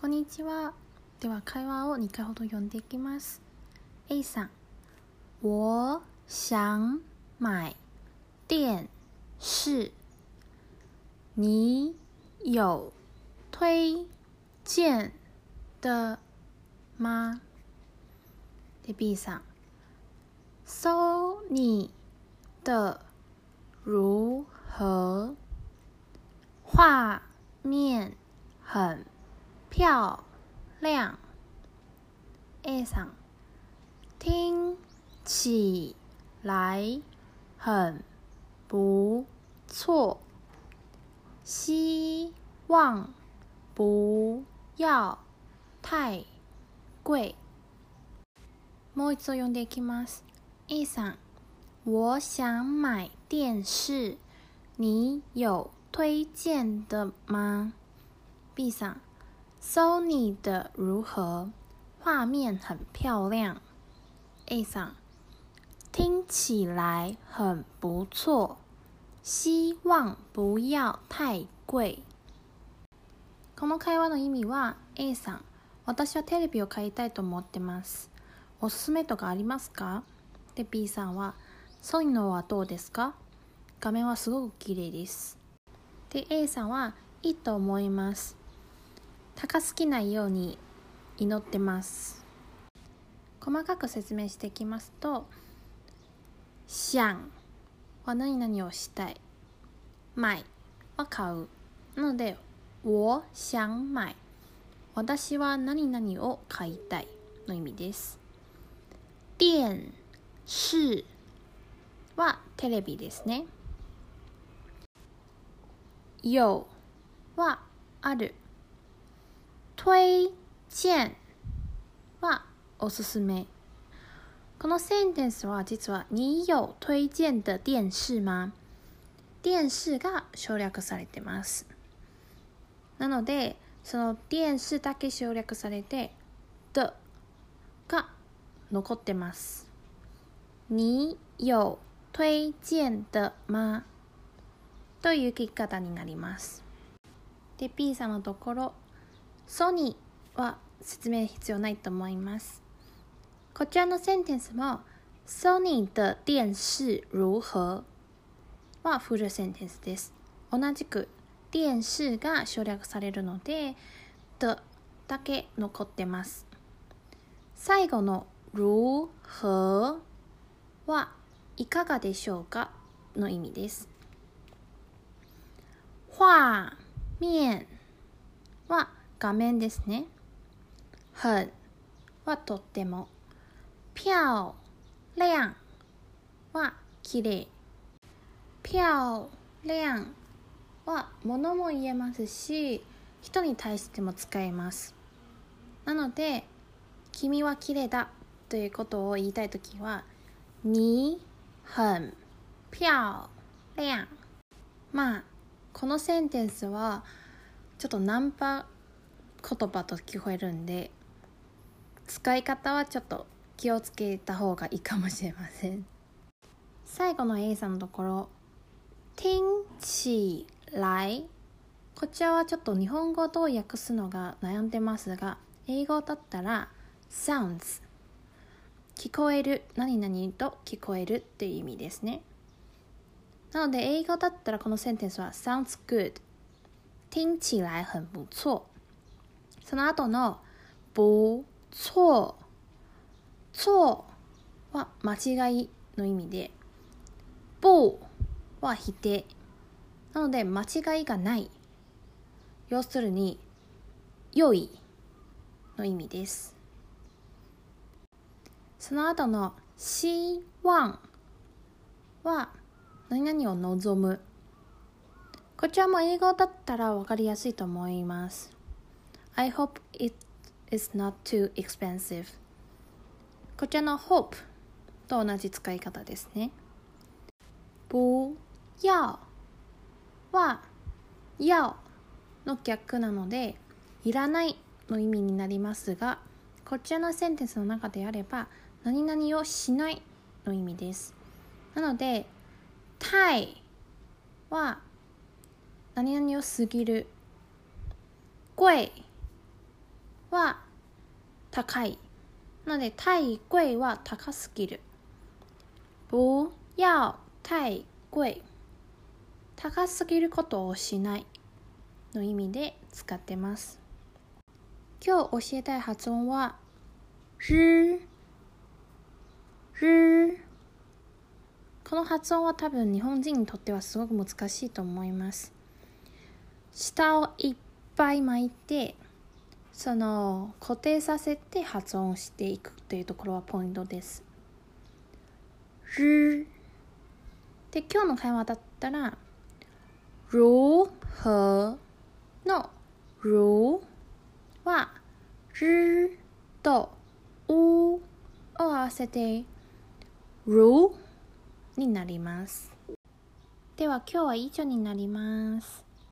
こんにちは。では会話を2回ほど読んでいきます。A さん、我想买电视。你有推荐的吗？で B さん、搜你的如何？画面很。漂亮，A さん，听起来很不错，希望不要太贵。もう一度読んでいきます。A さん，我想买电视，你有推荐的吗？B さん。 Sony 的如何？画面很漂亮。A さん、听起来很不错。希望不要太贵。この会話の意味は A さん、私はテレビを買いたいと思ってます。おすすめとかありますか？で B さんは、ソニーのはどうですか？画面はすごく綺麗です。で A さんは、いいと思います。高すぎないように祈ってます。細かく説明していきますと「想」は何々をしたい「買」は買うなので「我想買」私は何々を買いたい。の意味です。電視はテレビですね。有はある。推薦はおすすめ。このセンテンスは実は你有推薦的電視吗？電視が省略されてます。なので、その電視だけ省略されて、的が残ってます。你有推薦的吗？という聞き方になります。で、P さんのところ、ソニーは説明必要ないと思います。こちらのセンテンスも、ソニー的電視如何？はフルセンテンスです。同じく、電視が省略されるので、的だけ残ってます。最後の如何はいかがでしょうかの意味です。画面は画面ですね。很はとっても。漂亮はきれい。漂亮は物も言えますし、人に対しても使えます。なので、君はきれいだということを言いたいときは、你很漂亮。まあ、このセンテンスは、ちょっとナンパ言葉と聞こえるんで使い方はちょっと気をつけた方がいいかもしれません。最後の A さんのところ「天起来」こちらはちょっと日本語どう訳すのが悩んでますが英語だったら「sounds」聞こえる何々と聞こえるっていう意味ですね。なので英語だったらこのセンテンスは sounds good 听起来很不错。その後の不错错は間違いの意味で不は否定。なので間違いがない。要するに良いの意味です。その後の希望は何々を望む。こちらも英語だったら分かりやすいと思います。I hope it is not too expensive. こちらの hope と同じ使い方ですね。不要は要の逆なのでいらないの意味になりますがこちらのセンテンスの中であれば何々をしないの意味です。なので太は何々を過ぎる。贵は高い。なので、太贵は高すぎる。不要太贵。高すぎることをしないの意味で使ってます。今日教えたい発音は、る、る。この発音は多分日本人にとってはすごく難しいと思います。下をいっぱい巻いて、その固定させて発音していくというところはポイントです。るで今日の会話だったら如何の如はるとうを合わせて如になります。では今日は以上になります。